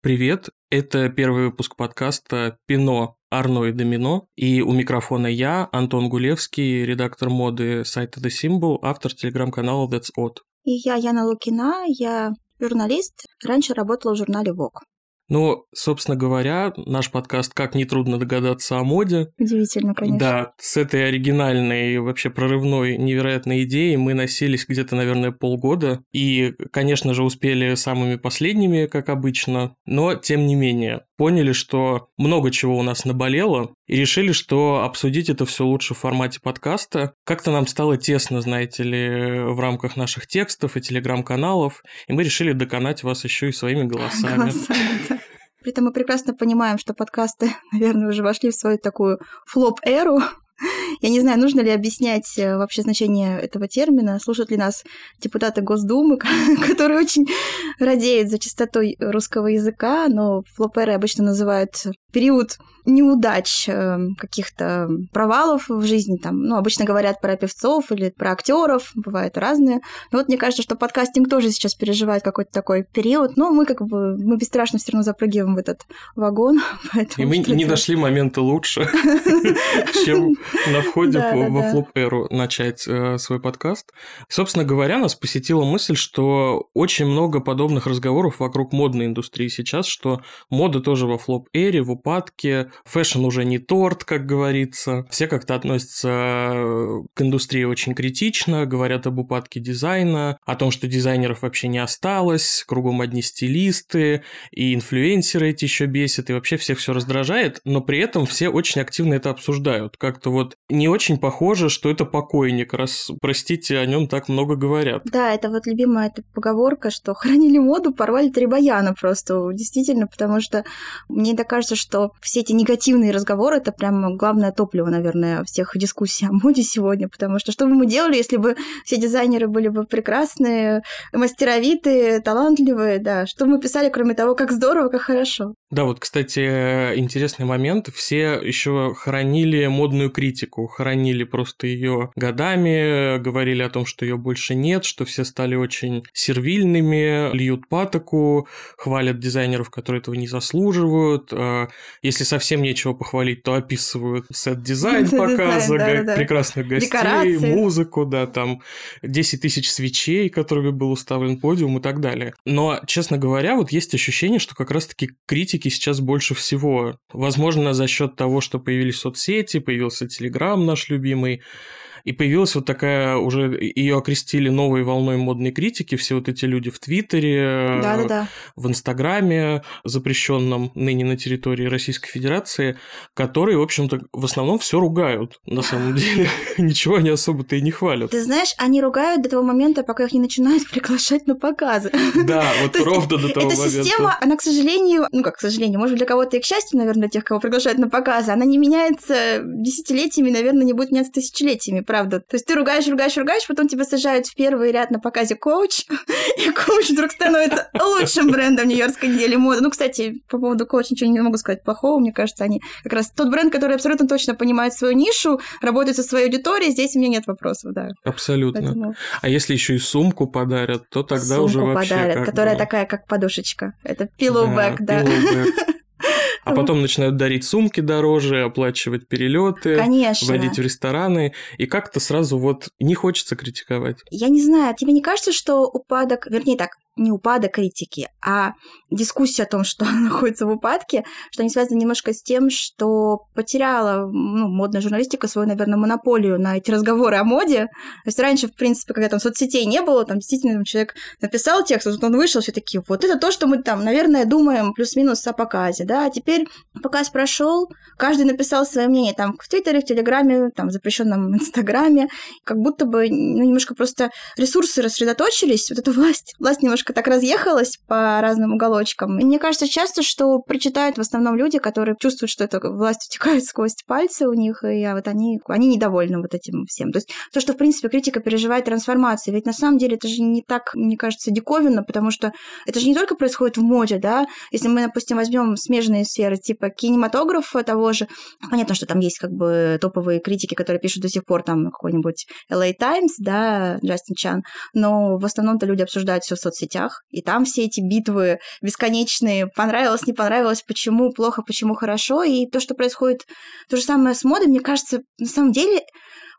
Привет, это первый выпуск подкаста «Пино, Арно и Домино», и у микрофона я, Антон Гулевский, редактор моды сайта The Symbol, автор телеграм-канала That's Odd. И я Яна Лукина, я журналист, раньше работала в журнале Vogue. Ну, собственно говоря, наш подкаст, как нетрудно догадаться о моде. Удивительно, конечно. Да, с этой оригинальной, вообще прорывной, невероятной идеей мы носились где-то, наверное, полгода. И, конечно же, успели самыми последними, как обычно. Но, тем не менее, поняли, что много чего у нас наболело, и решили, что обсудить это все лучше в формате подкаста. Как-то нам стало тесно, знаете ли, в рамках наших текстов и телеграм-каналов, и мы решили доконать вас еще и своими голосами. При этом мы прекрасно понимаем, что подкасты, наверное, уже вошли в свою такую флоп-эру. Я не знаю, нужно ли объяснять э, вообще значение этого термина, слушают ли нас депутаты Госдумы, которые очень радеют за чистотой русского языка, но флоп-эрой обычно называют период неудач, э, каких-то провалов в жизни, там, ну, обычно говорят про певцов или про актеров, бывают разные. Но вот мне кажется, что подкастинг тоже сейчас переживает какой-то такой период, но мы как бы, мы бесстрашно все равно запрыгиваем в этот вагон. И мы не нашли момента лучше, чем на входе во флоп-эру начать э, свой подкаст. Собственно говоря, нас посетила мысль, что очень много подобных разговоров вокруг модной индустрии сейчас, что мода тоже во флоп-эре, в упадке, фэшн уже не торт, как говорится. Все как-то относятся э, к индустрии очень критично, говорят об упадке дизайна, о том, что дизайнеров вообще не осталось, кругом одни стилисты, и инфлюенсеры эти еще бесят, и вообще всех все раздражает, но при этом все очень активно это обсуждают. Как-то вот не очень похоже, что это покойник, раз, простите, о нем так много говорят. Да, это вот любимая эта поговорка, что хранили моду, порвали три баяна просто, действительно, потому что мне так кажется, что все эти негативные разговоры это прям главное топливо, наверное, всех дискуссий о моде сегодня, потому что что бы мы делали, если бы все дизайнеры были бы прекрасные, мастеровитые, талантливые, да, что мы писали, кроме того, как здорово, как хорошо. Да, вот, кстати, интересный момент. Все еще хоронили модную критику, хоронили просто ее годами, говорили о том, что ее больше нет, что все стали очень сервильными, льют патоку, хвалят дизайнеров, которые этого не заслуживают. Если совсем нечего похвалить, то описывают сет-дизайн показа, да, да. прекрасных гостей, Декорации. музыку, да, там 10 тысяч свечей, которыми был уставлен подиум и так далее. Но, честно говоря, вот есть ощущение, что как раз-таки критики сейчас больше всего. Возможно, за счет того, что появились соцсети, появился Телеграм наш любимый, и появилась вот такая уже, ее окрестили новой волной модной критики, все вот эти люди в Твиттере, да, да, да. в Инстаграме, запрещенном ныне на территории Российской Федерации, которые, в общем-то, в основном все ругают, на самом деле. Ничего они особо-то и не хвалят. Ты знаешь, они ругают до того момента, пока их не начинают приглашать на показы. Да, вот ровно до того момента. Эта система, она, к сожалению, ну как, к сожалению, может, для кого-то и к счастью, наверное, для тех, кого приглашают на показы, она не меняется десятилетиями, наверное, не будет меняться тысячелетиями, правда. То есть ты ругаешь, ругаешь, ругаешь, потом тебя сажают в первый ряд на показе коуч, и коуч вдруг становится лучшим брендом Нью-Йоркской недели моды. Ну, кстати, по поводу коуч ничего не могу сказать плохого. Мне кажется, они как раз тот бренд, который абсолютно точно понимает свою нишу, работает со своей аудиторией, здесь у меня нет вопросов, да. Абсолютно. Поэтому... А если еще и сумку подарят, то тогда сумку уже вообще подарят, которая бы... такая, как подушечка. Это pillowback, да. да. Pillowback. А потом начинают дарить сумки дороже, оплачивать перелеты, Конечно. водить в рестораны. И как-то сразу вот не хочется критиковать. Я не знаю, тебе не кажется, что упадок, вернее так, не упадок критики, а дискуссия о том, что она находится в упадке, что они связаны немножко с тем, что потеряла ну, модная журналистика свою, наверное, монополию на эти разговоры о моде. То есть раньше, в принципе, когда там соцсетей не было, там действительно там, человек написал текст, вот он вышел, все такие, вот это то, что мы там, наверное, думаем плюс-минус о показе, да, а теперь показ прошел, каждый написал свое мнение там в Твиттере, в Телеграме, там в запрещенном Инстаграме, как будто бы ну, немножко просто ресурсы рассредоточились, вот эта власть, власть немножко немножко так разъехалась по разным уголочкам. И мне кажется часто, что прочитают в основном люди, которые чувствуют, что эта власть утекает сквозь пальцы у них, и вот они, они недовольны вот этим всем. То есть то, что, в принципе, критика переживает трансформации, ведь на самом деле это же не так, мне кажется, диковинно, потому что это же не только происходит в моде, да, если мы, допустим, возьмем смежные сферы, типа кинематографа того же, понятно, что там есть как бы топовые критики, которые пишут до сих пор там какой-нибудь LA Times, да, Джастин Чан, но в основном-то люди обсуждают все в соцсетях, соцсетях, и там все эти битвы бесконечные, понравилось, не понравилось, почему плохо, почему хорошо, и то, что происходит, то же самое с модой, мне кажется, на самом деле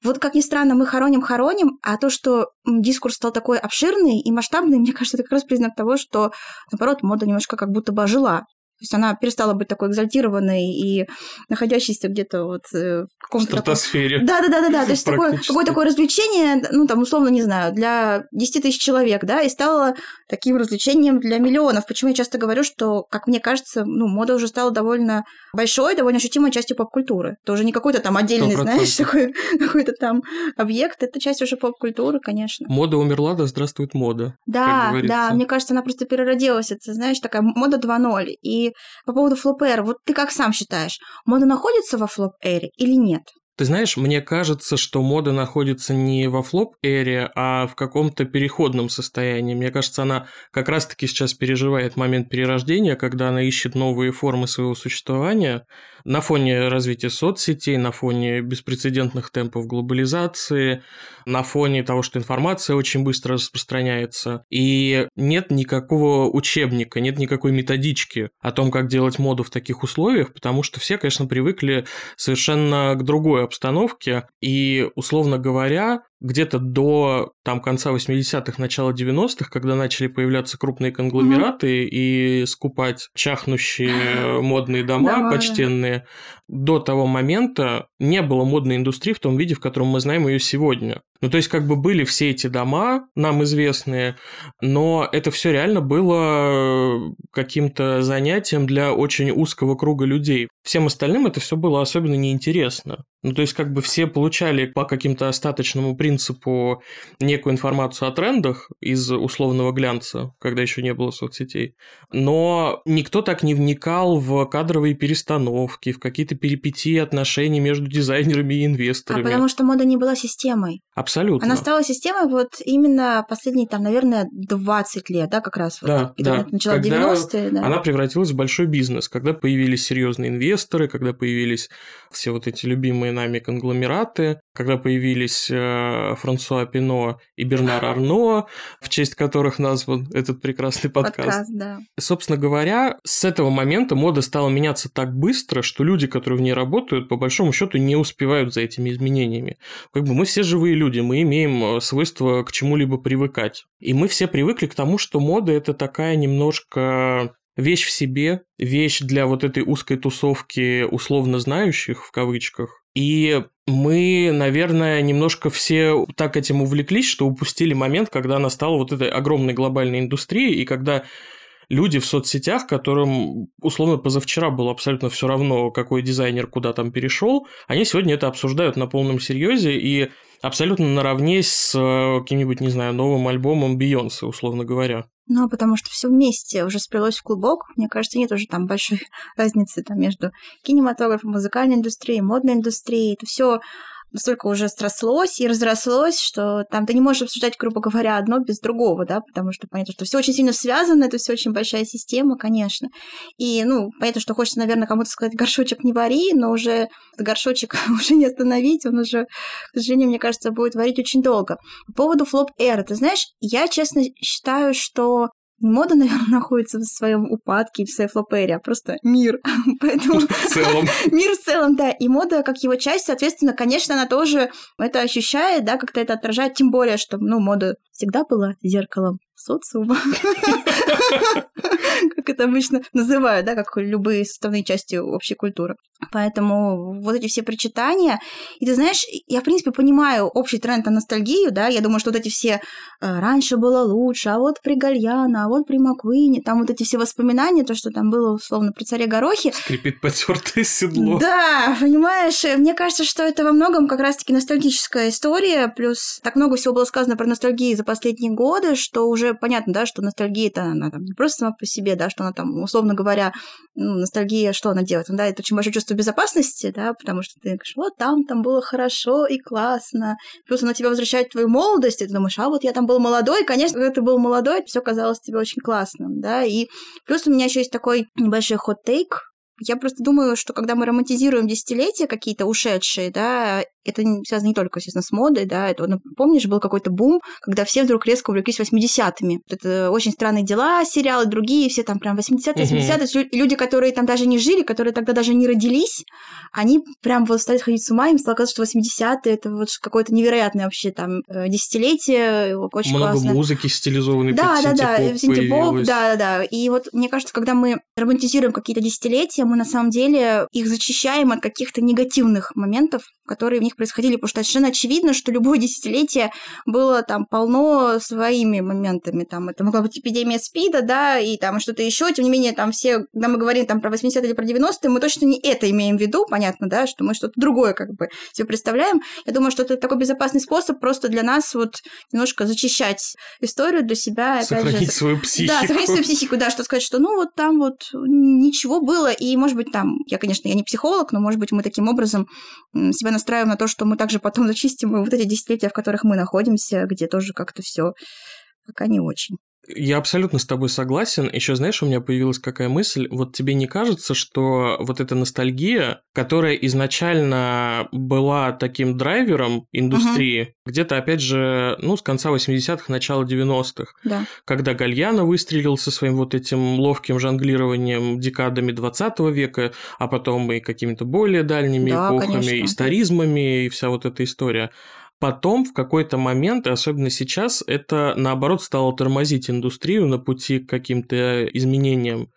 вот как ни странно, мы хороним-хороним, а то, что дискурс стал такой обширный и масштабный, мне кажется, это как раз признак того, что, наоборот, мода немножко как будто бы ожила. То есть она перестала быть такой экзальтированной и находящейся где-то вот э, в каком-то... стратосфере. Да, да, да, да, да. То есть такое, какое такое развлечение, ну, там, условно, не знаю, для 10 тысяч человек, да, и стало таким развлечением для миллионов. Почему я часто говорю, что, как мне кажется, ну, мода уже стала довольно большой, довольно ощутимой частью поп-культуры. Это уже не какой-то там отдельный, 100%. знаешь, такой какой-то там объект, это часть уже поп-культуры, конечно. Мода умерла, да здравствует мода. Да, да, мне кажется, она просто переродилась. Это, знаешь, такая мода 2.0. И по поводу флоп-эра, вот ты как сам считаешь, мода находится во флоп-эре или нет? Ты знаешь, мне кажется, что мода находится не во флоп-эре, а в каком-то переходном состоянии. Мне кажется, она как раз-таки сейчас переживает момент перерождения, когда она ищет новые формы своего существования на фоне развития соцсетей, на фоне беспрецедентных темпов глобализации, на фоне того, что информация очень быстро распространяется. И нет никакого учебника, нет никакой методички о том, как делать моду в таких условиях, потому что все, конечно, привыкли совершенно к другой обстановке, и, условно говоря, где-то до там, конца 80-х, начала 90-х, когда начали появляться крупные конгломераты mm-hmm. и скупать чахнущие модные дома почтенные, до того момента не было модной индустрии в том виде, в котором мы знаем ее сегодня. Ну, то есть, как бы были все эти дома, нам известные, но это все реально было каким-то занятием для очень узкого круга людей. Всем остальным это все было особенно неинтересно. Ну, то есть, как бы все получали по каким-то остаточному принципу некую информацию о трендах из условного глянца, когда еще не было соцсетей. Но никто так не вникал в кадровые перестановки, в какие-то перипетии отношений между дизайнерами и инвесторами. А потому что мода не была системой. Абсолютно. Она стала системой вот именно последние, там, наверное, 20 лет, да, как раз. Да, вот, да. Начала 90-е, да. Она превратилась в большой бизнес, когда появились серьезные инвесторы, когда появились все вот эти любимые нами конгломераты, когда появились э, Франсуа Пино и Бернар Арно, в честь которых назван этот прекрасный подкаст. Подкаст, да. Собственно говоря, с этого момента мода стала меняться так быстро, что люди, которые в ней работают, по большому счету не успевают за этими изменениями. Как бы мы все живые люди, мы имеем э, свойство к чему-либо привыкать. И мы все привыкли к тому, что мода это такая немножко вещь в себе, вещь для вот этой узкой тусовки условно знающих в кавычках. И мы, наверное, немножко все так этим увлеклись, что упустили момент, когда настала вот этой огромной глобальной индустрии, и когда люди в соцсетях, которым условно позавчера было абсолютно все равно, какой дизайнер куда там перешел, они сегодня это обсуждают на полном серьезе и абсолютно наравне с э, каким-нибудь, не знаю, новым альбомом Бейонсе, условно говоря. Ну, потому что все вместе уже сплелось в клубок. Мне кажется, нет уже там большой разницы там, между кинематографом, музыкальной индустрией, модной индустрией. Это все настолько уже срослось и разрослось, что там ты не можешь обсуждать, грубо говоря, одно без другого, да, потому что понятно, что все очень сильно связано, это все очень большая система, конечно. И, ну, понятно, что хочется, наверное, кому-то сказать, горшочек не вари, но уже горшочек уже не остановить, он уже, к сожалению, мне кажется, будет варить очень долго. По поводу флоп эра, ты знаешь, я честно считаю, что мода, наверное, находится в своем упадке, в своей флопере, а просто мир. Поэтому... В целом. мир в целом, да. И мода, как его часть, соответственно, конечно, она тоже это ощущает, да, как-то это отражает, тем более, что, ну, мода всегда была зеркалом социума. Как это обычно называют, да, как любые составные части общей культуры. Поэтому вот эти все причитания. И ты знаешь, я, в принципе, понимаю общий тренд на ностальгию, да, я думаю, что вот эти все э, «раньше было лучше», а вот при Гальяна, а вот при Маквине, там вот эти все воспоминания, то, что там было, условно, при царе Горохе. Скрипит потертое седло. Да, понимаешь, мне кажется, что это во многом как раз-таки ностальгическая история, плюс так много всего было сказано про ностальгию за последние годы, что уже понятно, да, что ностальгия это она там не просто сама по себе, да, что она там, условно говоря, ну, ностальгия, что она делает? Ну, да, это очень большое чувство безопасности, да, потому что ты говоришь, вот там, там было хорошо и классно. Плюс она тебя возвращает в твою молодость, и ты думаешь, а вот я там был молодой, конечно, когда ты был молодой, все казалось тебе очень классным, да, и плюс у меня еще есть такой небольшой хот-тейк, я просто думаю, что когда мы романтизируем десятилетия какие-то ушедшие, да, это связано не только, естественно, с модой, да, это, ну, помнишь, был какой-то бум, когда все вдруг резко увлеклись 80-ми. Это очень странные дела, сериалы другие, все там прям 80-е, 80-е. Люди, которые там даже не жили, которые тогда даже не родились, они прям вот стали ходить с ума, им стало казаться, что 80-е это вот какое-то невероятное вообще там э, десятилетие, очень Много классно. музыки стилизованной да, под да, да, синтепоп да, да, да. И вот мне кажется, когда мы романтизируем какие-то десятилетия, мы на самом деле их зачищаем от каких-то негативных моментов, которые в них происходили, потому что совершенно очевидно, что любое десятилетие было там полно своими моментами. Там это могла быть эпидемия СПИДа, да, и там что-то еще. Тем не менее, там все, когда мы говорим там про 80-е или про 90-е, мы точно не это имеем в виду, понятно, да, что мы что-то другое как бы себе представляем. Я думаю, что это такой безопасный способ просто для нас вот немножко зачищать историю для себя. Сохранить же, свою психику. да, сохранить свою психику, да, что сказать, что ну вот там вот ничего было, и может быть там, я, конечно, я не психолог, но может быть мы таким образом себя настраиваем на то, что мы также потом зачистим вот эти десятилетия, в которых мы находимся, где тоже как-то все пока не очень. Я абсолютно с тобой согласен. Еще знаешь, у меня появилась какая мысль. Вот тебе не кажется, что вот эта ностальгия, которая изначально была таким драйвером индустрии, где-то, опять же, ну, с конца 80-х, начала 90-х, Да. когда Гальяно выстрелил со своим вот этим ловким жонглированием декадами 20 века, а потом и какими-то более дальними Да, эпохами, конечно. историзмами и вся вот эта история. Потом, в какой-то момент, и особенно сейчас, это, наоборот, стало тормозить индустрию на пути к каким-то изменениям.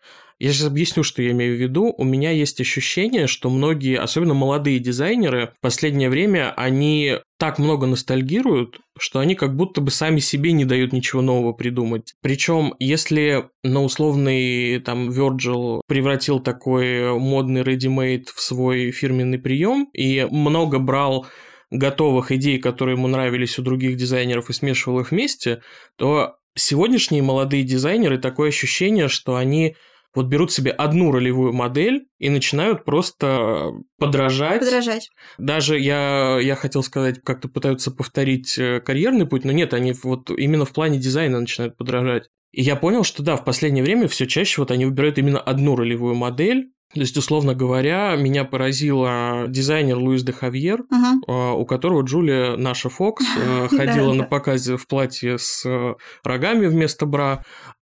Я сейчас объясню, что я имею в виду. У меня есть ощущение, что многие, особенно молодые дизайнеры, в последнее время, они так много ностальгируют, что они как будто бы сами себе не дают ничего нового придумать. Причем, если на условный там Virgil превратил такой модный ready-made в свой фирменный прием и много брал готовых идей, которые ему нравились у других дизайнеров и смешивал их вместе, то сегодняшние молодые дизайнеры такое ощущение, что они вот берут себе одну ролевую модель и начинают просто подражать. Подражать. Даже я, я хотел сказать, как-то пытаются повторить э, карьерный путь, но нет, они вот именно в плане дизайна начинают подражать. И я понял, что да, в последнее время все чаще вот они выбирают именно одну ролевую модель, то есть, условно говоря, меня поразила дизайнер Луис де Хавьер, э, у которого Джулия, наша Фокс, э, ходила на показе в платье с э, рогами вместо бра.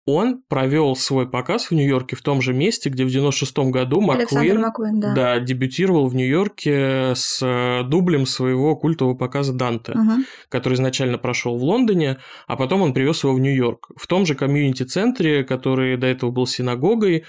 Он провел свой показ в Нью-Йорке в том же месте, где в 96-м году Маккуин Маккуин, да. да, дебютировал в Нью-Йорке с э, дублем своего культового показа Данте, Мгм. который изначально прошел в Лондоне, а потом он привез его в Нью-Йорк. В том же комьюнити-центре, который до этого был синагогой.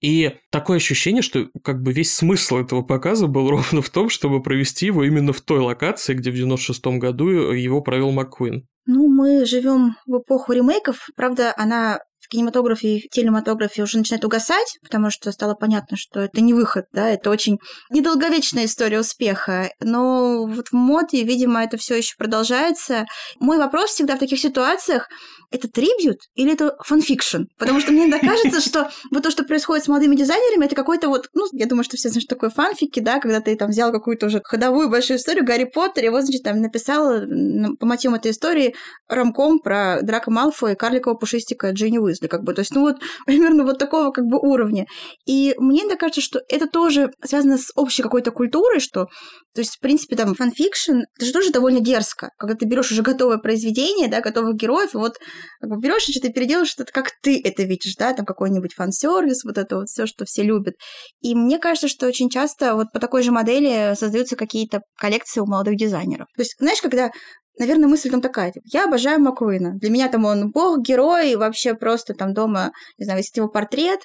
И такое ощущение, что как бы весь смысл этого показа был ровно в том, чтобы провести его именно в той локации, где в 96-м году его провел Маккуин. Ну, мы живем в эпоху ремейков. Правда, она в кинематографе и телематографе уже начинает угасать, потому что стало понятно, что это не выход, да, это очень недолговечная история успеха. Но вот в моде, видимо, это все еще продолжается. Мой вопрос всегда в таких ситуациях это tribute или это fan fiction? Потому что мне иногда кажется, что вот то, что происходит с молодыми дизайнерами, это какой-то вот, ну, я думаю, что все знают, что такое фанфики, да, когда ты там взял какую-то уже ходовую большую историю Гарри Поттер, и вот, значит, там написал м, по мотивам этой истории ромком про Драко Малфоя и карликового пушистика Джинни Уизли, как бы, то есть, ну, вот примерно вот такого как бы уровня. И мне иногда кажется, что это тоже связано с общей какой-то культурой, что, то есть, в принципе, там, fan fiction, это же тоже довольно дерзко, когда ты берешь уже готовое произведение, да, готовых героев, и вот как бы берешь и что-то переделаешь что-то, как ты это видишь, да, там какой-нибудь фан-сервис, вот это вот все, что все любят. И мне кажется, что очень часто вот по такой же модели создаются какие-то коллекции у молодых дизайнеров. То есть, знаешь, когда Наверное, мысль там такая, типа, я обожаю Маккуина. Для меня там он бог, герой, вообще просто там дома, не знаю, висит его портрет.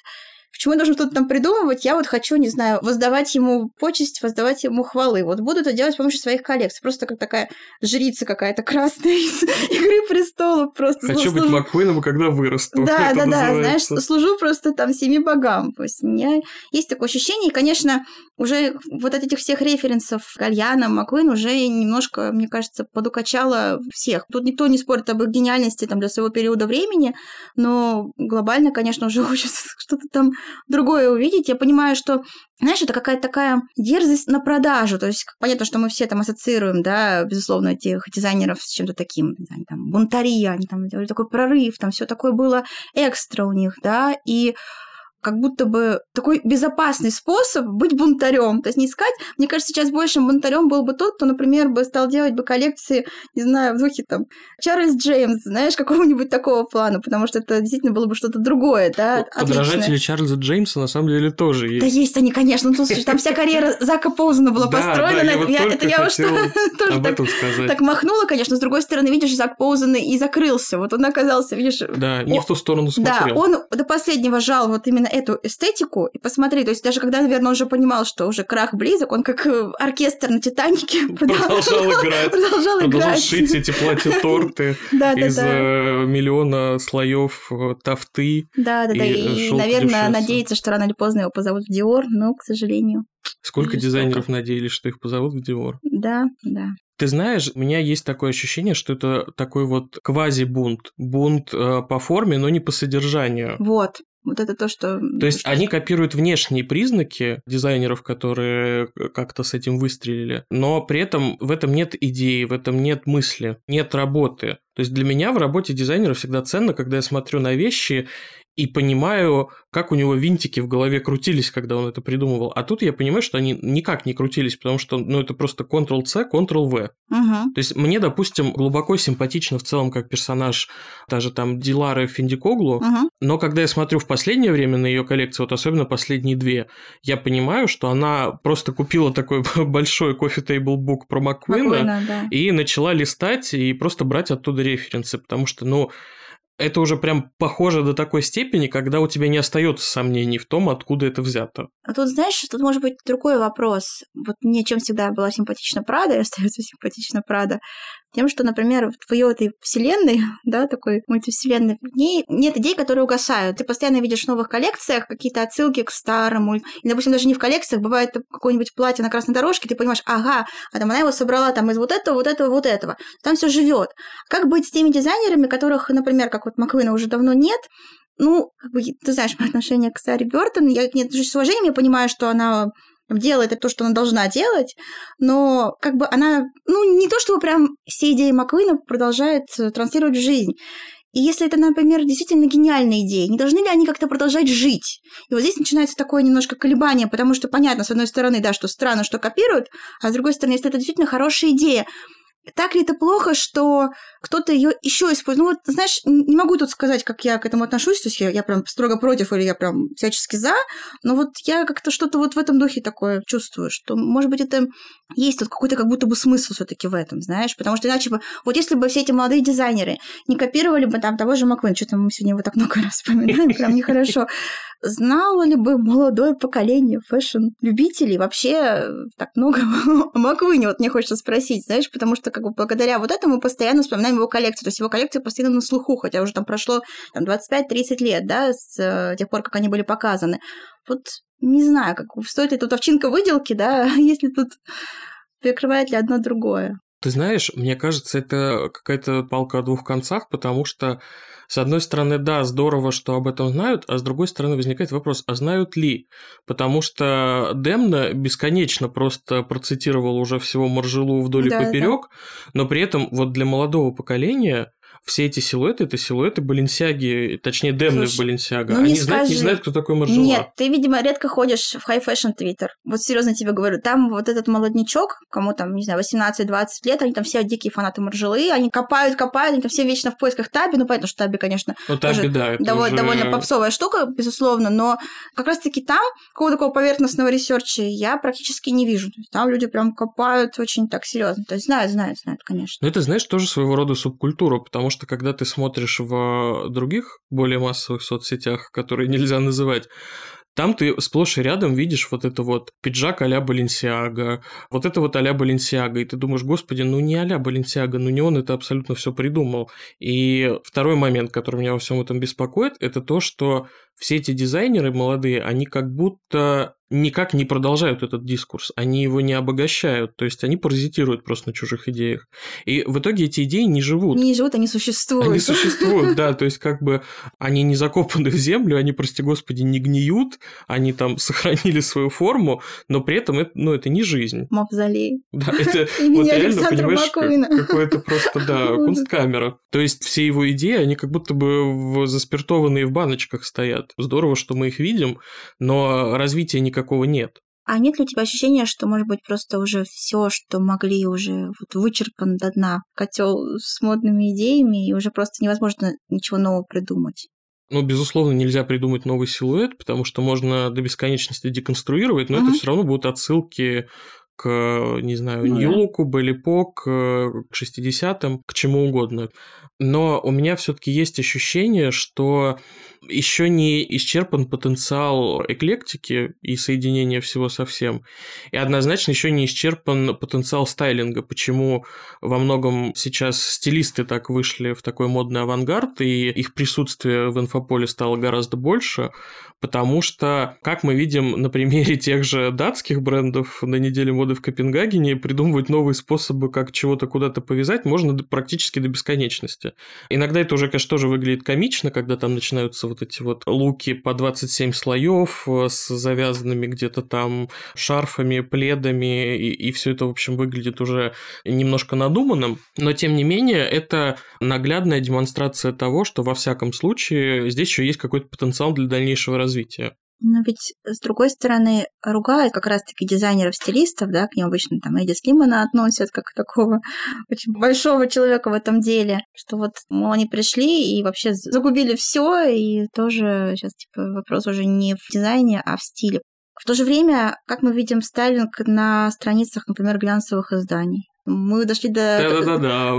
Почему я должен что-то там придумывать? Я вот хочу, не знаю, воздавать ему почесть, воздавать ему хвалы. Вот буду это делать с помощью своих коллекций. Просто как такая жрица какая-то красная из «Игры престолов». Просто Хочу служу- быть Маккуином, когда вырасту. да, да, да, знаешь, служу просто там семи богам. То есть у меня есть такое ощущение, и, конечно, уже вот от этих всех референсов Гальяна, Маккуин уже немножко, мне кажется, подукачало всех. Тут никто не спорит об их гениальности там для своего периода времени, но глобально, конечно, уже хочется что-то там другое увидеть. Я понимаю, что знаешь, это какая-то такая дерзость на продажу. То есть понятно, что мы все там ассоциируем, да, безусловно, этих дизайнеров с чем-то таким, знаю, там, бунтари, они там делали такой прорыв, там все такое было экстра у них, да, и как будто бы такой безопасный способ быть бунтарем. То есть не искать, мне кажется, сейчас большим бунтарем был бы тот, кто, например, бы стал делать бы коллекции, не знаю, в духе там Чарльз Джеймс, знаешь, какого-нибудь такого плана, потому что это действительно было бы что-то другое, да, Подражатели отличное. Чарльза Джеймса на самом деле тоже есть. Да есть они, конечно, ну, слушай, там вся карьера Зака Поузена была построена. Это я уж тоже так махнула, конечно, с другой стороны, видишь, Зак Поузен и закрылся, вот он оказался, видишь... Да, не в ту сторону смотрел. Да, он до последнего жал вот именно эту эстетику, и посмотри, то есть даже когда, наверное, он уже понимал, что уже крах близок, он как э, оркестр на Титанике продолжал играть. Продолжал играть. шить эти платья-торты из э, миллиона слоев э, тафты. Да, да, да, и, наверное, надеется, что рано или поздно его позовут в Диор, но, к сожалению. Сколько дизайнеров надеялись, что их позовут в Диор? Да, да. Ты знаешь, у меня есть такое ощущение, что это такой вот квази-бунт. Бунт э, по форме, но не по содержанию. Вот. Вот это то, что... То есть они копируют внешние признаки дизайнеров, которые как-то с этим выстрелили, но при этом в этом нет идеи, в этом нет мысли, нет работы. То есть для меня в работе дизайнера всегда ценно, когда я смотрю на вещи и понимаю, как у него винтики в голове крутились, когда он это придумывал. А тут я понимаю, что они никак не крутились, потому что ну, это просто Ctrl-C, Ctrl-V. Угу. То есть мне, допустим, глубоко симпатично в целом как персонаж даже там Дилары Финдикоглу, угу. но когда я смотрю в последнее время на ее коллекцию, вот особенно последние две, я понимаю, что она просто купила такой большой кофе-тейбл бук про Маккуина да. и начала листать и просто брать оттуда референсы, потому что, ну, это уже прям похоже до такой степени, когда у тебя не остается сомнений в том, откуда это взято. А тут, знаешь, тут может быть другой вопрос. Вот мне чем всегда была симпатична Прада и остается симпатична Прада, тем, что, например, в твоей этой вселенной, да, такой мультивселенной, в ней нет идей, которые угасают. Ты постоянно видишь в новых коллекциях какие-то отсылки к старому. И, допустим, даже не в коллекциях, бывает какое-нибудь платье на красной дорожке, ты понимаешь, ага, а там она его собрала там из вот этого, вот этого, вот этого. Там все живет. Как быть с теми дизайнерами, которых, например, как вот Маквина уже давно нет, ну, как бы, ты знаешь, мое отношение к Саре Бёртон, я нет, с уважением я понимаю, что она делает то, что она должна делать, но как бы она, ну, не то чтобы прям все идеи Маквина продолжает э, транслировать в жизнь. И если это, например, действительно гениальная идея, не должны ли они как-то продолжать жить? И вот здесь начинается такое немножко колебание, потому что понятно, с одной стороны, да, что странно, что копируют, а с другой стороны, если это действительно хорошая идея, так ли это плохо, что кто-то ее еще использует? Ну вот, знаешь, не могу тут сказать, как я к этому отношусь, то есть я, я прям строго против или я прям всячески за, но вот я как-то что-то вот в этом духе такое чувствую, что, может быть, это есть тут какой-то как будто бы смысл все таки в этом, знаешь, потому что иначе бы, вот если бы все эти молодые дизайнеры не копировали бы там того же Маквин, что-то мы сегодня его так много раз вспоминаем, прям нехорошо, знало ли бы молодое поколение фэшн-любителей вообще так много о Маквине? Вот мне хочется спросить, знаешь, потому что как бы благодаря вот этому постоянно вспоминаем его коллекцию, то есть его коллекция постоянно на слуху, хотя уже там прошло там, 25-30 лет, да, с э, тех пор, как они были показаны. Вот не знаю, как стоит ли тут овчинка выделки, да, если тут перекрывает ли одно другое. Ты знаешь, мне кажется, это какая-то палка о двух концах, потому что с одной стороны, да, здорово, что об этом знают, а с другой стороны возникает вопрос, а знают ли? Потому что Демна бесконечно просто процитировал уже всего Маржелу вдоль и да, поперек, да. но при этом вот для молодого поколения все эти силуэты, это силуэты Баленсиаги, точнее, Демны Баленсиага. Ну, Они не знают, не знают, кто такой Маржела. Нет, ты, видимо, редко ходишь в high fashion твиттер. Вот серьезно тебе говорю, там вот этот молодничок, кому там, не знаю, 18-20 лет, они там все дикие фанаты Маржелы, они копают, копают, они там все вечно в поисках Таби, ну, понятно, что Таби, конечно, ну, таби, да, довольно, уже... довольно попсовая штука, безусловно, но как раз-таки там какого-то такого поверхностного ресерча я практически не вижу. То есть там люди прям копают очень так серьезно. То есть знают, знают, знают, конечно. Но это, знаешь, тоже своего рода субкультура, потому что когда ты смотришь в других более массовых соцсетях, которые нельзя называть, там ты сплошь и рядом видишь вот это вот пиджак а-ля Баленсиага, вот это вот а-ля Баленсиага, и ты думаешь, господи, ну не а-ля Баленсиага, ну не он это абсолютно все придумал. И второй момент, который меня во всем этом беспокоит, это то, что все эти дизайнеры молодые, они как будто никак не продолжают этот дискурс, они его не обогащают, то есть они паразитируют просто на чужих идеях. И в итоге эти идеи не живут. Не живут, они существуют. Они существуют, да, то есть как бы они не закопаны в землю, они, прости господи, не гниют, они там сохранили свою форму, но при этом это, ну, это не жизнь. Мавзолей. Да, это вот реально, понимаешь, какое-то просто, да, кунсткамера. То есть все его идеи, они как будто бы заспиртованные в баночках стоят. Здорово, что мы их видим, но развития никакого нет. А нет ли у тебя ощущения, что, может быть, просто уже все, что могли, уже вот вычерпан до дна котел с модными идеями, и уже просто невозможно ничего нового придумать? Ну, безусловно, нельзя придумать новый силуэт, потому что можно до бесконечности деконструировать, но uh-huh. это все равно будут отсылки к, не знаю, ну, Нью-Луку, да. Беллипок, к 60-м, к чему угодно. Но у меня все-таки есть ощущение, что еще не исчерпан потенциал эклектики и соединения всего со всем. И однозначно еще не исчерпан потенциал стайлинга. Почему во многом сейчас стилисты так вышли в такой модный авангард, и их присутствие в инфополе стало гораздо больше, потому что, как мы видим на примере тех же датских брендов на неделе моды в Копенгагене, придумывать новые способы, как чего-то куда-то повязать, можно практически до бесконечности. Иногда это уже, конечно, тоже выглядит комично, когда там начинаются вот эти вот луки по 27 слоев э, с завязанными где-то там шарфами, пледами, и, и все это, в общем, выглядит уже немножко надуманным. Но, тем не менее, это наглядная демонстрация того, что во всяком случае здесь еще есть какой-то потенциал для дальнейшего развития. Но ведь, с другой стороны, ругают как раз-таки дизайнеров-стилистов, да, к ним обычно там Эдди Слимана относят как такого очень большого человека в этом деле, что вот, мол, они пришли и вообще загубили все, и тоже сейчас, типа, вопрос уже не в дизайне, а в стиле. В то же время, как мы видим стайлинг на страницах, например, глянцевых изданий. Мы дошли до,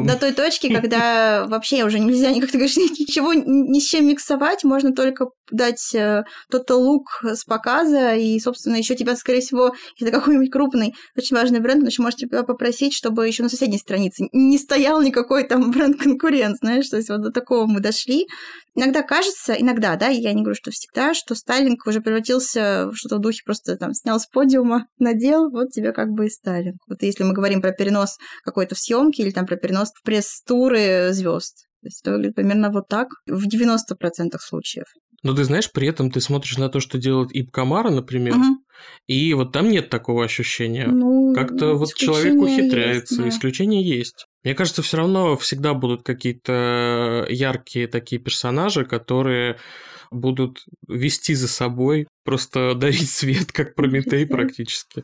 до той точки, когда вообще уже нельзя никак ты говоришь, ничего ни с чем миксовать, можно только дать э, тот лук с показа, и, собственно, еще тебя, скорее всего, если какой-нибудь крупный, очень важный бренд, он еще может тебя попросить, чтобы еще на соседней странице не стоял никакой там бренд-конкурент, знаешь, то есть вот до такого мы дошли. Иногда кажется, иногда, да, я не говорю, что всегда, что стайлинг уже превратился в что-то в духе просто там снял с подиума, надел, вот тебе как бы и стайлинг. Вот если мы говорим про перенос какой-то в съемке или там про перенос в пресс-туры звезд. То есть это выглядит примерно вот так в 90% случаев. Но ты знаешь, при этом ты смотришь на то, что делает Иб Камара, например, угу. и вот там нет такого ощущения. Ну, Как-то вот человек ухитряется, есть, да. исключения есть. Мне кажется, все равно всегда будут какие-то яркие такие персонажи, которые будут вести за собой, просто дарить свет, как Прометей практически,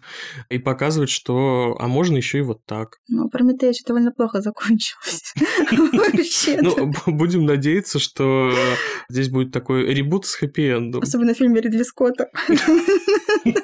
и показывать, что, а можно еще и вот так. Ну, Прометей еще довольно плохо закончилось. Ну, будем надеяться, что здесь будет такой ребут с хэппи-эндом. Особенно в фильме Ридли Скотта.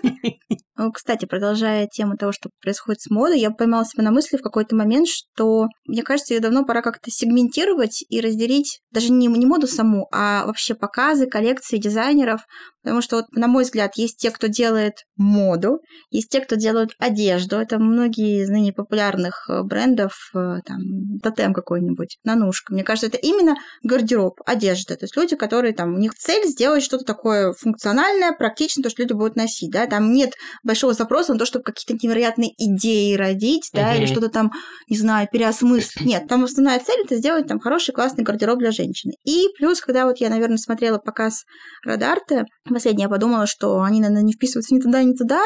Ну, кстати, продолжая тему того, что происходит с модой, я поймала себя на мысли в какой-то момент, что, мне кажется, ее давно пора как-то сегментировать и разделить даже не, не моду саму, а вообще показы, коллекции дизайнеров Потому что, вот, на мой взгляд, есть те, кто делает моду, есть те, кто делают одежду. Это многие из ныне популярных э, брендов, э, там, тотем какой-нибудь, нанушка. Мне кажется, это именно гардероб, одежда. То есть люди, которые там, у них цель сделать что-то такое функциональное, практичное, то, что люди будут носить, да. Там нет большого запроса на то, чтобы какие-то невероятные идеи родить, да, или что-то там, не знаю, переосмыслить. Нет, там основная цель это сделать там хороший, классный гардероб для женщины. И плюс, когда вот я, наверное, смотрела показ Радарта, последнее я подумала, что они, наверное, не вписываются ни туда, ни туда.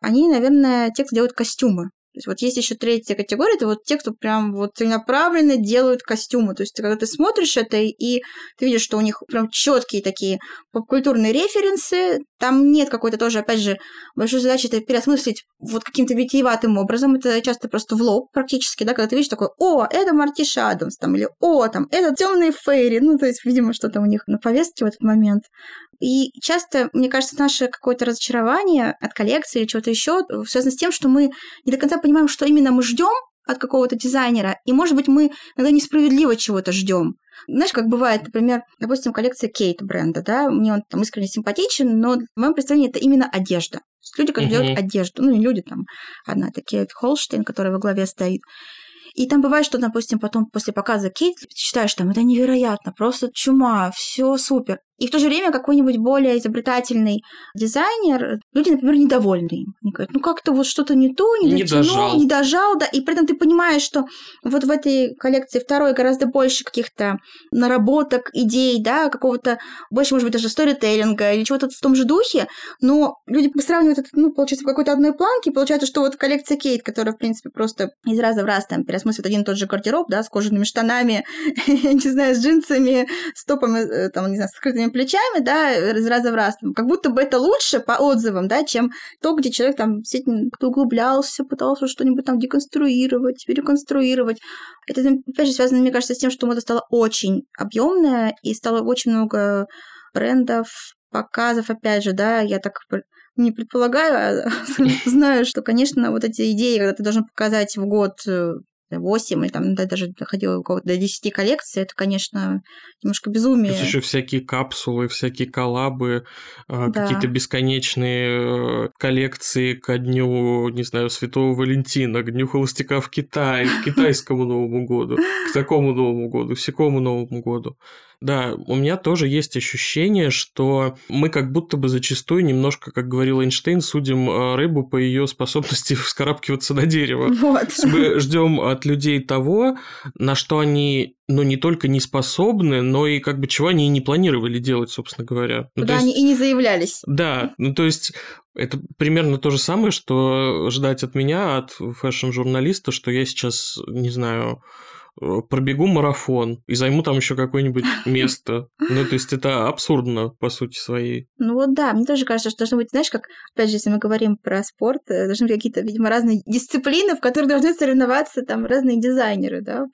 Они, наверное, те, кто делают костюмы. То есть вот есть еще третья категория, это вот те, кто прям вот целенаправленно делают костюмы. То есть когда ты смотришь это, и ты видишь, что у них прям четкие такие попкультурные референсы, там нет какой-то тоже, опять же, большой задачи это переосмыслить вот каким-то витиеватым образом. Это часто просто в лоб практически, да, когда ты видишь такой, о, это Мартиш Адамс, там, или о, там, это темные фейри. Ну, то есть, видимо, что-то у них на повестке в этот момент. И часто, мне кажется, наше какое-то разочарование от коллекции или чего-то еще связано с тем, что мы не до конца понимаем, что именно мы ждем от какого-то дизайнера, и, может быть, мы иногда несправедливо чего-то ждем. Знаешь, как бывает, например, допустим, коллекция Кейт бренда, да, мне он там искренне симпатичен, но в моем представлении это именно одежда. Люди, которые uh-huh. делают одежду, ну, не люди там, одна, это Кейт Холштейн, которая во главе стоит. И там бывает, что, допустим, потом после показа Кейт читаешь там, это невероятно, просто чума, все супер. И в то же время какой-нибудь более изобретательный дизайнер, люди, например, недовольны им. Они говорят, ну как-то вот что-то не то, не, не дотянул, дожал. не дожал, да. И при этом ты понимаешь, что вот в этой коллекции второй гораздо больше каких-то наработок, идей, да, какого-то, больше, может быть, даже сторителлинга или чего-то в том же духе, но люди сравнивают это, ну, получается, в какой-то одной планке, получается, что вот коллекция Кейт, которая, в принципе, просто из раза в раз там переосмысливает один и тот же гардероб, да, с кожаными штанами, не знаю, с джинсами, с топами, э, там, не знаю, с скрытыми плечами, да, из раза в раз. Как будто бы это лучше по отзывам, да, чем то, где человек там действительно углублялся, пытался что-нибудь там деконструировать, переконструировать. Это, опять же, связано, мне кажется, с тем, что мода стала очень объемная и стало очень много брендов, показов, опять же, да, я так не предполагаю, а знаю, что, конечно, вот эти идеи, когда ты должен показать в год э, 8 или там даже доходило до 10 коллекций, это, конечно, немножко безумие. Плюс еще всякие капсулы, всякие коллабы, а, да. какие-то бесконечные э, коллекции ко дню, не знаю, Святого Валентина, к дню холостяка в Китае, к китайскому Новому году, к такому Новому году, к всякому Новому году. Да, у меня тоже есть ощущение, что мы как будто бы зачастую немножко, как говорил Эйнштейн, судим э, рыбу по ее способности вскарабкиваться на дерево. Вот. Мы ждем от людей того, на что они ну, не только не способны, но и как бы чего они и не планировали делать, собственно говоря. Ну, Куда есть, они и не заявлялись. Да, ну то есть это примерно то же самое, что ждать от меня, от фэшн-журналиста, что я сейчас, не знаю, пробегу марафон и займу там еще какое-нибудь место. Ну, то есть это абсурдно по сути своей. Ну вот да, мне тоже кажется, что должно быть, знаешь, как, опять же, если мы говорим про спорт, э, должны быть какие-то, видимо, разные дисциплины, в которых должны соревноваться там разные дизайнеры, да.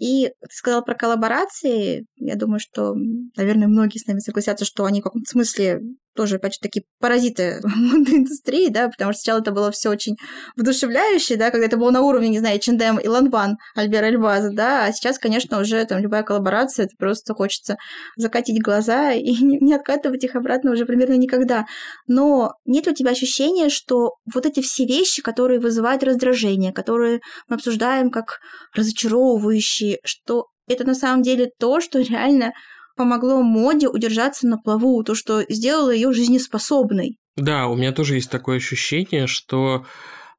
И ты сказал про коллаборации. Я думаю, что, наверное, многие с нами согласятся, что они в каком-то смысле тоже, опять же, такие паразиты модной индустрии, да, потому что сначала это было все очень вдушевляюще, да, когда это было на уровне, не знаю, H&M и Ланван Альбера Эльбаза, да, а сейчас, конечно, уже там любая коллаборация, это просто хочется закатить глаза и не откатывать их обратно уже примерно никогда. Но нет ли у тебя ощущения, что вот эти все вещи, которые вызывают раздражение, которые мы обсуждаем как разочаровывающие, что это на самом деле то, что реально помогло моде удержаться на плаву, то, что сделало ее жизнеспособной. Да, у меня тоже есть такое ощущение, что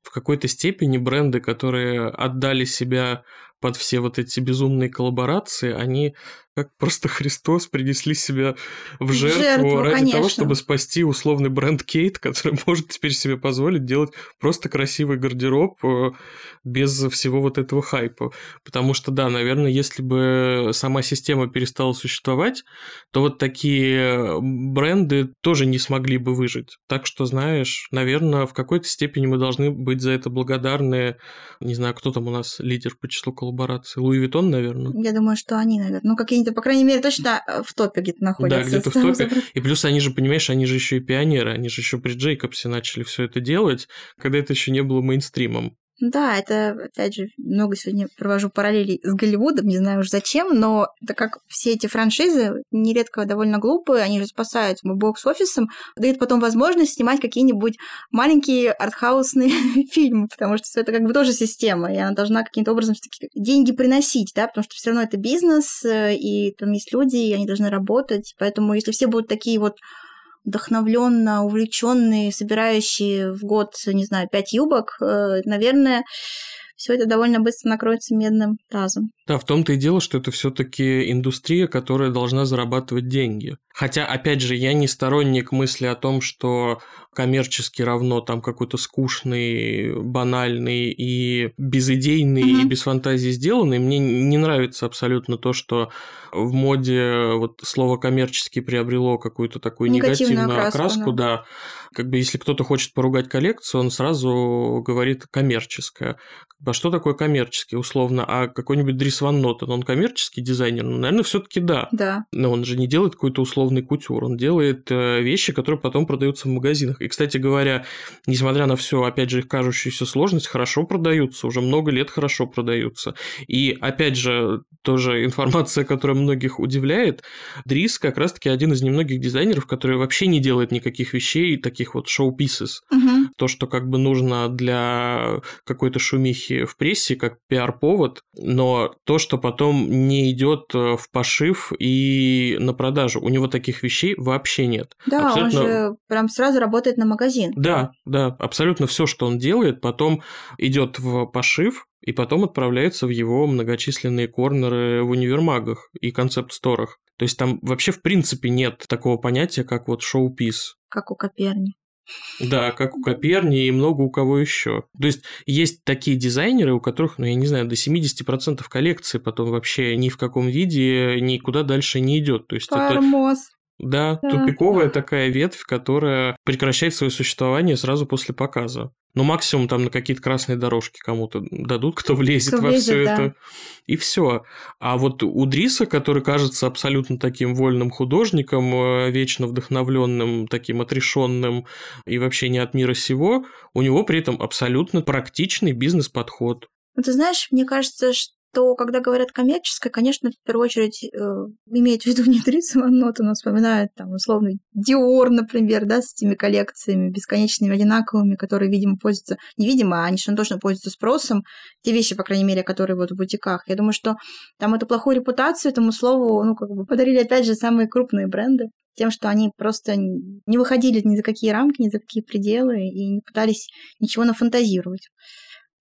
в какой-то степени бренды, которые отдали себя под все вот эти безумные коллаборации, они как просто Христос принесли себя в жертву, жертву ради конечно. того, чтобы спасти условный бренд Кейт, который может теперь себе позволить делать просто красивый гардероб э, без всего вот этого хайпа. Потому что, да, наверное, если бы сама система перестала существовать, то вот такие бренды тоже не смогли бы выжить. Так что, знаешь, наверное, в какой-то степени мы должны быть за это благодарны. Не знаю, кто там у нас лидер по числу коллабораций. Луи Виттон, наверное? Я думаю, что они, наверное. Ну, какие они-то, по крайней мере, точно э, в топе где-то находятся. Да, где-то в топе. И плюс они же, понимаешь, они же еще и пионеры, они же еще при Джейкобсе начали все это делать, когда это еще не было мейнстримом. Да, это, опять же, много сегодня провожу параллелей с Голливудом, не знаю уж зачем, но это как все эти франшизы, нередко довольно глупые, они же спасают бокс-офисом, дают потом возможность снимать какие-нибудь маленькие артхаусные фильмы, потому что это как бы тоже система, и она должна каким-то образом деньги приносить, да, потому что все равно это бизнес, э, и там есть люди, и они должны работать, поэтому если все будут такие вот вдохновленно увлеченные, собирающие в год, не знаю, пять юбок, э, наверное, все это довольно быстро накроется медным тазом. Да, в том-то и дело, что это все-таки индустрия, которая должна зарабатывать деньги. Хотя, опять же, я не сторонник мысли о том, что коммерчески равно там какой-то скучный, банальный и безидейный mm-hmm. и без фантазии сделанный. Мне не нравится абсолютно то, что в моде вот слово коммерчески приобрело какую-то такую негативную, негативную окраску, окраску да. да. Как бы если кто-то хочет поругать коллекцию, он сразу говорит коммерческая. А что такое коммерческий, условно? А какой-нибудь Дрис Ван Нотен, он коммерческий дизайнер? Ну, наверное, все-таки да. Да. Но он же не делает какой-то условный кутюр, он делает э, вещи, которые потом продаются в магазинах. И, кстати говоря, несмотря на все, опять же, их кажущуюся сложность, хорошо продаются, уже много лет хорошо продаются. И, опять же, тоже информация, которая многих удивляет, Дрис как раз-таки один из немногих дизайнеров, который вообще не делает никаких вещей, таких вот шоу-писес. Угу. то, что как бы нужно для какой-то шумихи в прессе, как пиар-повод, но то, что потом не идет э, в пошив и на продажу. У него таких вещей вообще нет. Да, абсолютно... он же прям сразу работает на магазин. Да, да, абсолютно все, что он делает, потом идет в пошив, и потом отправляется в его многочисленные корнеры в универмагах и концепт-сторах. То есть там вообще в принципе нет такого понятия, как вот шоу-пис. Как у Коперни. Да, как у Коперни и много у кого еще. То есть есть такие дизайнеры, у которых, ну я не знаю, до 70% коллекции потом вообще ни в каком виде никуда дальше не идет. То есть Пармоз. это да, да, тупиковая такая ветвь, которая прекращает свое существование сразу после показа. Ну, максимум там на какие-то красные дорожки кому-то дадут, кто влезет кто во все да. это. И все. А вот у Дриса, который кажется абсолютно таким вольным художником, э, вечно вдохновленным, таким отрешенным и вообще не от мира сего, у него при этом абсолютно практичный бизнес-подход. Ну, ты знаешь, мне кажется, что то когда говорят коммерческое, конечно, в первую очередь э, имеет в виду не ноты, но вспоминают там условный Диор, например, да, с этими коллекциями бесконечными, одинаковыми, которые, видимо, пользуются, невидимо, а они что точно пользуются спросом, те вещи, по крайней мере, которые вот в бутиках. Я думаю, что там эту плохую репутацию этому слову, ну, как бы подарили, опять же, самые крупные бренды тем, что они просто не выходили ни за какие рамки, ни за какие пределы и не пытались ничего нафантазировать.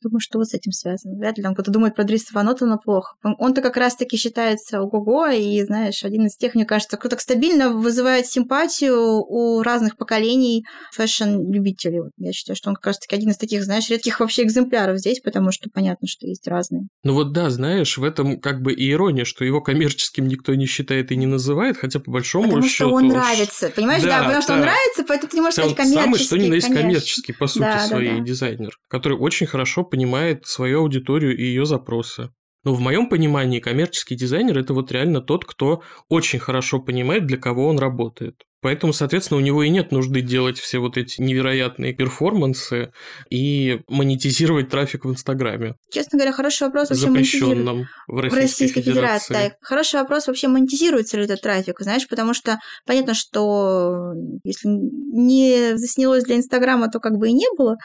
Думаю, что вот с этим связано. Вряд ли там кто-то думает про Дриса Ванотона плохо. Он-то как раз-таки считается ого-го, и, знаешь, один из тех, мне кажется, кто так стабильно вызывает симпатию у разных поколений фэшн-любителей. Вот я считаю, что он как раз-таки один из таких, знаешь, редких вообще экземпляров здесь, потому что понятно, что есть разные. Ну вот да, знаешь, в этом как бы и ирония, что его коммерческим никто не считает и не называет, хотя по большому потому счету... Потому что он нравится, понимаешь? Да, да потому да. что он нравится, поэтому ты не можешь сказать коммерческий. Самый, что ни на есть коммерческий, по сути, да, своей да, да. дизайнер, который очень хорошо понимает свою аудиторию и ее запросы. Но в моем понимании коммерческий дизайнер это вот реально тот, кто очень хорошо понимает, для кого он работает. Поэтому, соответственно, у него и нет нужды делать все вот эти невероятные перформансы и монетизировать трафик в Инстаграме. Честно говоря, хороший вопрос вообще Запрещенном в Российской, в Российской Федерации. Федерации. Да. Хороший вопрос вообще монетизируется ли этот трафик, знаешь, потому что понятно, что если не заснялось для Инстаграма, то как бы и не было.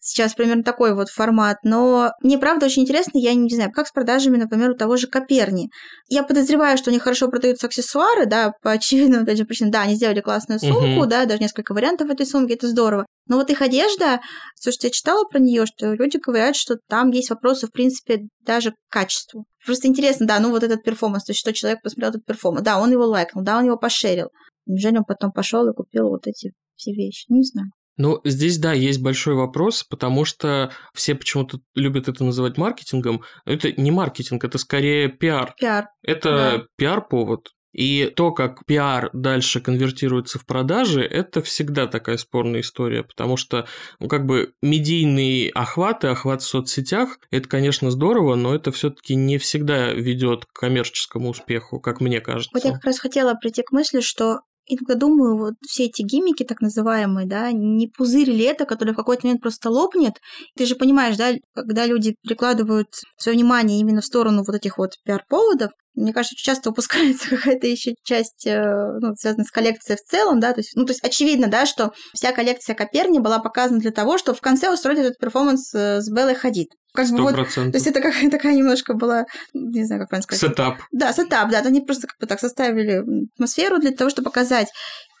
Сейчас примерно такой вот формат. Но мне правда очень интересно, я не знаю, как с продажами, например, у того же Коперни. Я подозреваю, что у них хорошо продаются аксессуары, да, по очевидным, опять же, причинам. Да, они сделали классную сумку, угу. да, даже несколько вариантов этой сумки, это здорово. Но вот их одежда, что я читала про нее, что люди говорят, что там есть вопросы, в принципе, даже к качеству. Просто интересно, да, ну вот этот перформанс, то есть что человек посмотрел этот перформанс, да, он его лайкнул, да, он его пошерил. Неужели он потом пошел и купил вот эти все вещи? Не знаю. Ну, здесь, да, есть большой вопрос, потому что все почему-то любят это называть маркетингом. Это не маркетинг, это скорее пиар. Пиар. Это да. пиар-повод. И то, как пиар дальше конвертируется в продажи, это всегда такая спорная история, потому что, ну, как бы медийный охват и охват в соцсетях, это, конечно, здорово, но это все-таки не всегда ведет к коммерческому успеху, как мне кажется. Вот я как раз хотела прийти к мысли, что иногда думаю, вот все эти гиммики так называемые, да, не пузырь это, который в какой-то момент просто лопнет. Ты же понимаешь, да, когда люди прикладывают свое внимание именно в сторону вот этих вот пиар-поводов, мне кажется, часто упускается какая-то еще часть, э, ну, связанная с коллекцией в целом, да, то есть, ну, то есть очевидно, да, что вся коллекция Коперни была показана для того, чтобы в конце устроить этот перформанс э, с Беллой Хадид. Как 100%. бы вот, то есть это какая такая немножко была, не знаю, как правильно сказать. Setup. Да, setup, да. Они просто как бы так составили атмосферу для того, чтобы показать.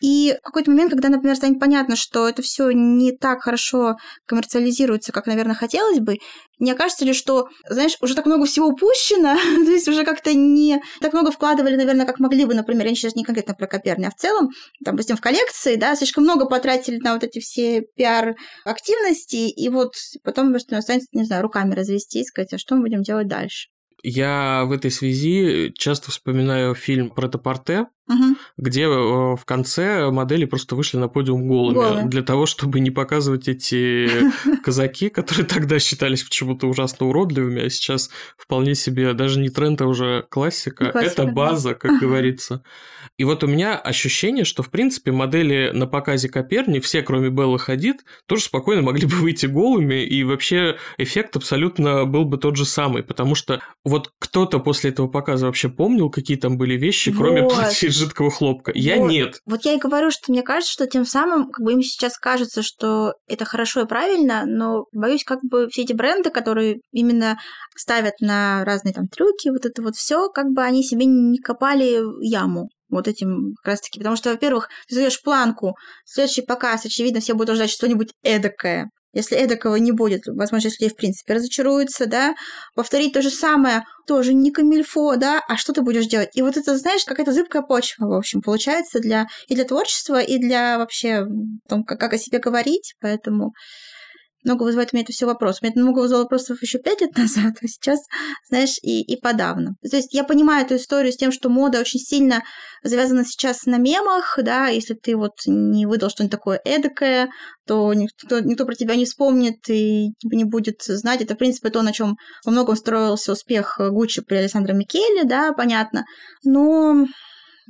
И в какой-то момент, когда, например, станет понятно, что это все не так хорошо коммерциализируется, как, наверное, хотелось бы, не окажется ли, что, знаешь, уже так много всего упущено, то есть уже как-то не так много вкладывали, наверное, как могли бы, например, я сейчас не конкретно про Коперни, а в целом, там, допустим, в коллекции, да, слишком много потратили на вот эти все пиар-активности, и вот потом что останется, не знаю, руками развести и сказать, а что мы будем делать дальше. Я в этой связи часто вспоминаю фильм про Топорте, угу. где э, в конце модели просто вышли на подиум голыми, голыми. для того, чтобы не показывать эти казаки, которые тогда считались почему-то ужасно уродливыми, а сейчас вполне себе даже не тренд, а уже классика. классика Это база, как говорится. И вот у меня ощущение, что в принципе модели на показе Коперни, все кроме Беллы Хадид, тоже спокойно могли бы выйти голыми, и вообще эффект абсолютно был бы тот же самый, потому что вот кто-то после этого показа вообще помнил, какие там были вещи, кроме вот. платья жидкого хлопка. Я вот, нет. Вот я и говорю, что мне кажется, что тем самым как бы им сейчас кажется, что это хорошо и правильно, но боюсь, как бы все эти бренды, которые именно ставят на разные там трюки, вот это вот все, как бы они себе не копали яму вот этим как раз таки. Потому что, во-первых, ты задаешь планку, следующий показ, очевидно, все будут ждать что-нибудь эдакое. Если эдакого не будет, возможно, если в принципе разочаруются, да, повторить то же самое, тоже не камильфо, да, а что ты будешь делать? И вот это, знаешь, какая-то зыбкая почва, в общем, получается для и для творчества, и для вообще том, как, как о себе говорить, поэтому много вызывает у меня это все вопрос. У меня это много вызвало вопросов еще пять лет назад, а сейчас, знаешь, и, и подавно. То есть я понимаю эту историю с тем, что мода очень сильно завязана сейчас на мемах, да, если ты вот не выдал что-нибудь такое эдакое, то никто, никто про тебя не вспомнит и не будет знать. Это, в принципе, то, на чем во многом строился успех Гуччи при Александре Микеле, да, понятно. Но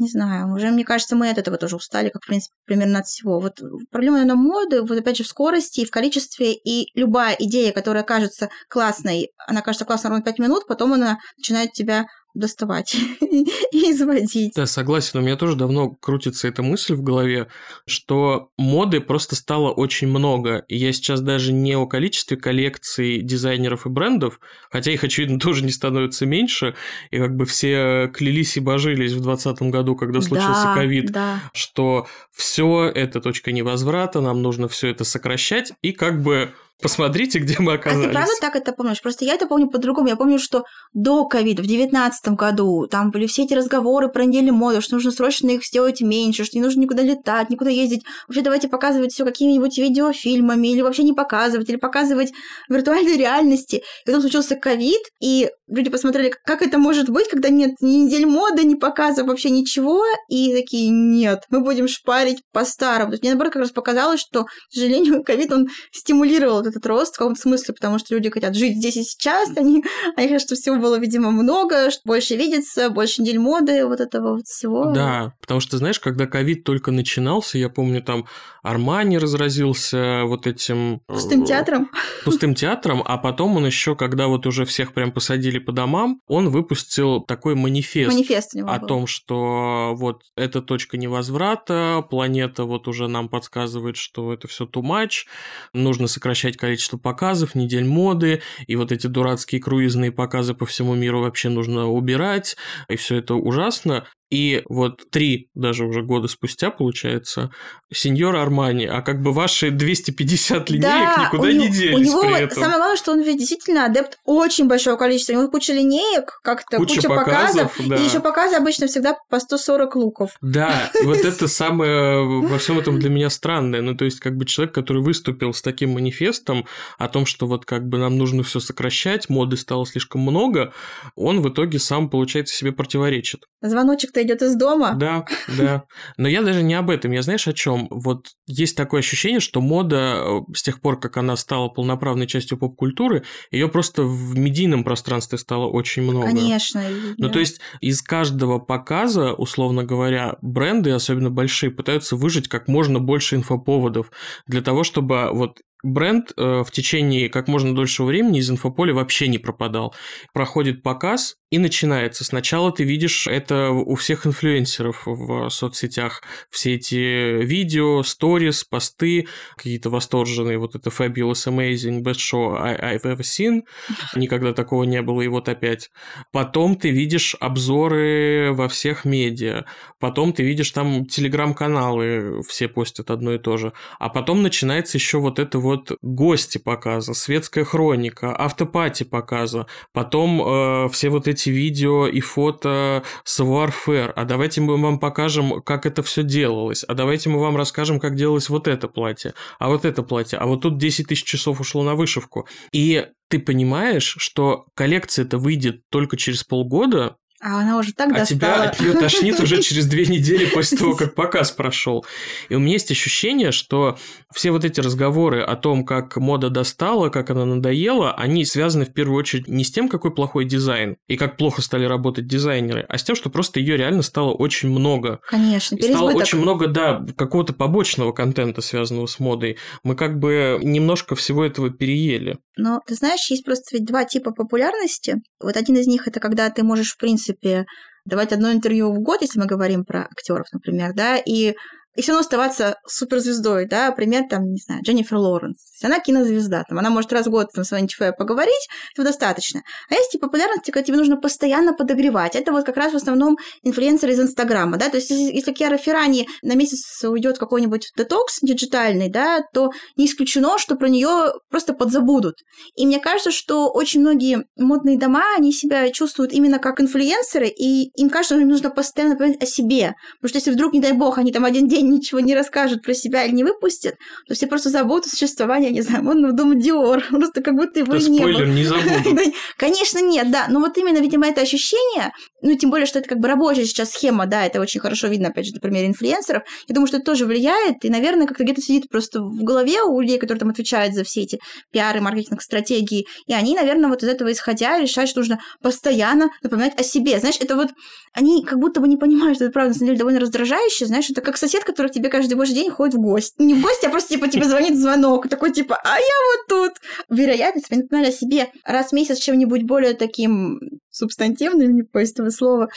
не знаю, уже, мне кажется, мы от этого тоже устали, как, в принципе, примерно от всего. Вот проблема, наверное, моды, вот опять же, в скорости и в количестве, и любая идея, которая кажется классной, она кажется классной ровно 5 минут, потом она начинает тебя доставать и изводить. Да, согласен. У меня тоже давно крутится эта мысль в голове, что моды просто стало очень много. И я сейчас даже не о количестве коллекций дизайнеров и брендов, хотя их, очевидно, тоже не становится меньше. И как бы все клялись и божились в 2020 году, когда случился ковид, да, да. что все это точка невозврата, нам нужно все это сокращать. И как бы Посмотрите, где мы оказались. А ты правда так это помнишь? Просто я это помню по-другому. Я помню, что до ковида, в девятнадцатом году, там были все эти разговоры про недели моды, что нужно срочно их сделать меньше, что не нужно никуда летать, никуда ездить. Вообще давайте показывать все какими-нибудь видеофильмами, или вообще не показывать, или показывать виртуальной реальности. И потом случился ковид, и люди посмотрели, как это может быть, когда нет ни недель моды, ни показов, вообще ничего, и такие, нет, мы будем шпарить по-старому. То есть мне, наоборот, как раз показалось, что, к сожалению, ковид, он стимулировал этот рост в каком-то смысле, потому что люди хотят жить здесь и сейчас, они, они хотят, чтобы всего было, видимо, много, что больше видится, больше недель моды, вот этого вот всего. Да, потому что, знаешь, когда ковид только начинался, я помню, там Армани разразился вот этим... Э, пустым театром. Пустым театром, а потом он еще, когда вот уже всех прям посадили по домам, он выпустил такой манифест. Манифест о был. том, что вот эта точка невозврата, планета вот уже нам подсказывает, что это все too much, нужно сокращать количество показов, недель моды, и вот эти дурацкие круизные показы по всему миру вообще нужно убирать, и все это ужасно. И вот три даже уже года спустя, получается, сеньор Армани, а как бы ваши 250 линеек да, никуда не него, делись у него при этом. Самое главное, что он ведь действительно адепт очень большого количества. У него куча линеек, как-то куча, куча показов, показов да. и еще показы обычно всегда по 140 луков. Да, вот это самое во всем этом для меня странное. Ну, то есть, как бы человек, который выступил с таким манифестом о том, что вот как бы нам нужно все сокращать, моды стало слишком много, он в итоге сам, получается, себе противоречит. Звоночек-то идет из дома. Да, да. Но я даже не об этом. Я знаешь о чем? Вот есть такое ощущение, что мода э, с тех пор, как она стала полноправной частью поп-культуры, ее просто в медийном пространстве стало очень много. Конечно. Ну, да. то есть из каждого показа, условно говоря, бренды, особенно большие, пытаются выжить как можно больше инфоповодов для того, чтобы вот бренд э, в течение как можно дольшего времени из инфополя вообще не пропадал. Проходит показ, и начинается. Сначала ты видишь это у всех инфлюенсеров в соцсетях. Все эти видео, сторис, посты, какие-то восторженные, вот это fabulous, amazing, best show I've ever seen. Никогда такого не было, и вот опять. Потом ты видишь обзоры во всех медиа. Потом ты видишь там телеграм-каналы, все постят одно и то же. А потом начинается еще вот это вот гости показа, светская хроника, автопати показа. Потом э, все вот эти видео и фото с Warfare, а давайте мы вам покажем, как это все делалось, а давайте мы вам расскажем, как делалось вот это платье, а вот это платье, а вот тут 10 тысяч часов ушло на вышивку. И ты понимаешь, что коллекция это выйдет только через полгода, а она уже так а достала. тебя от нее тошнит уже через две недели после того, как показ прошел. И у меня есть ощущение, что все вот эти разговоры о том, как мода достала, как она надоела, они связаны в первую очередь не с тем, какой плохой дизайн и как плохо стали работать дизайнеры, а с тем, что просто ее реально стало очень много. Конечно, и стало очень много, да, какого-то побочного контента, связанного с модой. Мы как бы немножко всего этого переели. Но ты знаешь, есть просто ведь два типа популярности. Вот один из них это когда ты можешь, в принципе, давать одно интервью в год, если мы говорим про актеров, например, да, и и все равно оставаться суперзвездой, да, пример, там, не знаю, Дженнифер Лоуренс. Она кинозвезда, там, она может раз в год там, с вами поговорить, этого достаточно. А есть типа популярности, когда тебе нужно постоянно подогревать. Это вот как раз в основном инфлюенсеры из Инстаграма, да, то есть если, если Киара Феррани на месяц уйдет какой-нибудь детокс диджитальный, да, то не исключено, что про нее просто подзабудут. И мне кажется, что очень многие модные дома, они себя чувствуют именно как инфлюенсеры, и им кажется, что им нужно постоянно напоминать о себе. Потому что если вдруг, не дай бог, они там один день ничего не расскажут про себя или не выпустят, то все просто забудут существование, не знаю, модного дома Диор. Просто как будто его и не спойлер, было. не забудут. Конечно, нет, да. Но вот именно, видимо, это ощущение, ну, тем более, что это как бы рабочая сейчас схема, да, это очень хорошо видно, опять же, на примере инфлюенсеров. Я думаю, что это тоже влияет, и, наверное, как-то где-то сидит просто в голове у людей, которые там отвечают за все эти пиары, маркетинг, стратегии, и они, наверное, вот из этого исходя решают, что нужно постоянно напоминать о себе. Знаешь, это вот они как будто бы не понимают, что это правда, на самом деле, довольно раздражающе, знаешь, это как сосед, который тебе каждый божий день ходит в гости. Не в гости, а просто, типа, тебе звонит звонок, такой, типа, а я вот тут. Вероятность, если напоминали о себе раз в месяц чем-нибудь более таким субстантивным, не по этого слова,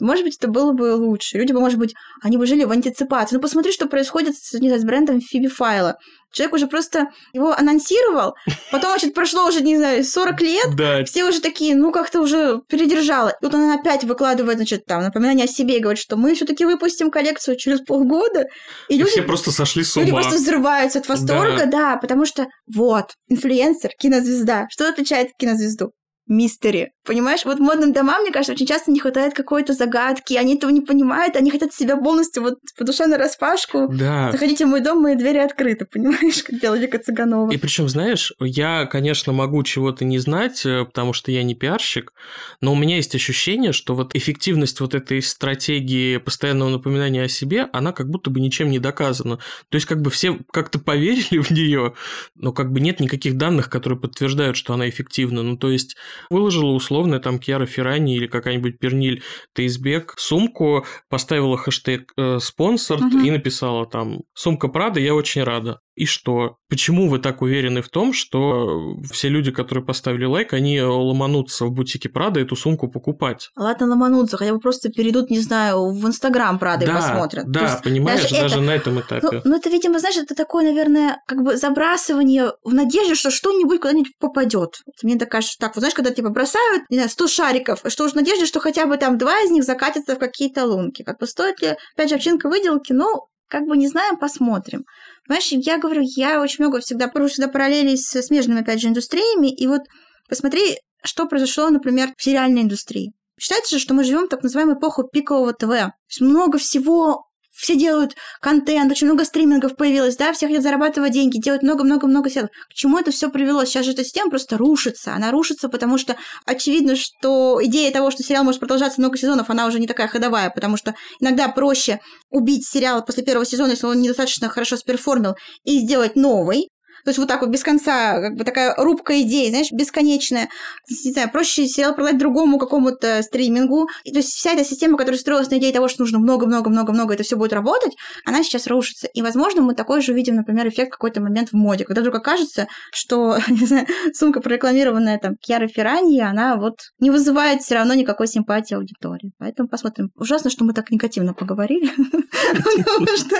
может быть, это было бы лучше. Люди бы, может быть, они бы жили в антиципации. Ну, посмотри, что происходит с, не знаю, с брендом Фиби Файла. Человек уже просто его анонсировал, потом, значит, прошло уже, не знаю, 40 лет, Да, все уже такие, ну, как-то уже передержала. И вот она опять выкладывает, значит, там, напоминание о себе и говорит, что мы все таки выпустим коллекцию через полгода. И и люди, все просто сошли с люди ума. просто взрываются от восторга, да. потому что вот, инфлюенсер, кинозвезда. Что отличает кинозвезду? Мистери. Понимаешь, вот модным домам, мне кажется, очень часто не хватает какой-то загадки, они этого не понимают, они хотят себя полностью вот по душе на распашку. Да. Заходите в мой дом, мои двери открыты, понимаешь, как пела Вика Цыганова. И причем, знаешь, я, конечно, могу чего-то не знать, э, потому что я не пиарщик, но у меня есть ощущение, что вот эффективность вот этой стратегии постоянного напоминания о себе, она как будто бы ничем не доказана. То есть как бы все как-то поверили в нее, но как бы нет никаких данных, которые подтверждают, что она эффективна. Ну, то есть выложила условно там Кьяра Феррани или какая-нибудь Перниль Тейсбек сумку, поставила хэштег э, спонсор Мгм. и написала там «Сумка Прада, я очень рада». И что? Почему вы так уверены в том, что все люди, которые поставили лайк, они ломанутся в бутике Прада эту сумку покупать? Ладно, ломанутся, хотя бы просто перейдут, не знаю, в Инстаграм, правда, и посмотрят. Да, есть понимаешь, даже даже, это- на этом Ну, этапе. ну, это, видимо, знаешь, это такое, наверное, как бы забрасывание в надежде, что что-нибудь куда-нибудь попадет. Мне так кажется, так, вот знаешь, когда типа бросают, не знаю, 100 шариков, что уж в надежде, что хотя бы там два из них закатятся в какие-то лунки. Как бы стоит ли, опять же, овчинка выделки, ну, как бы не знаем, посмотрим. Понимаешь, я говорю, я очень много всегда провожу всегда параллели с смежными, опять же, индустриями, и вот посмотри, что произошло, например, в сериальной индустрии. Считается же, что мы живем в так называемую эпоху пикового ТВ. То есть много всего все делают контент, очень много стримингов появилось, да, все хотят зарабатывать деньги, делать много-много-много сериалов. К чему это все привело? Сейчас же эта система просто рушится. Она рушится, потому что очевидно, что идея того, что сериал может продолжаться много сезонов, она уже не такая ходовая, потому что иногда проще убить сериал после первого сезона, если он недостаточно хорошо сперформил, и сделать новый. То есть вот так вот без конца, как бы такая рубка идей, знаешь, бесконечная. Не знаю, проще сериал продать другому какому-то стримингу. И, то есть вся эта система, которая строилась на идее того, что нужно много-много-много-много, это все будет работать, она сейчас рушится. И, возможно, мы такой же увидим, например, эффект какой-то момент в моде, когда вдруг окажется, что, не знаю, сумка, прорекламированная там Кьяра Феррани, она вот не вызывает все равно никакой симпатии аудитории. Поэтому посмотрим. Ужасно, что мы так негативно поговорили. Потому что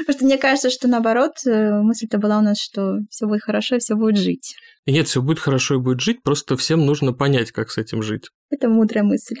потому что мне кажется, что наоборот, э, мысль-то была у нас, что все будет хорошо, все будет жить. Нет, все будет хорошо и будет жить, просто всем нужно понять, как с этим жить. Это мудрая мысль.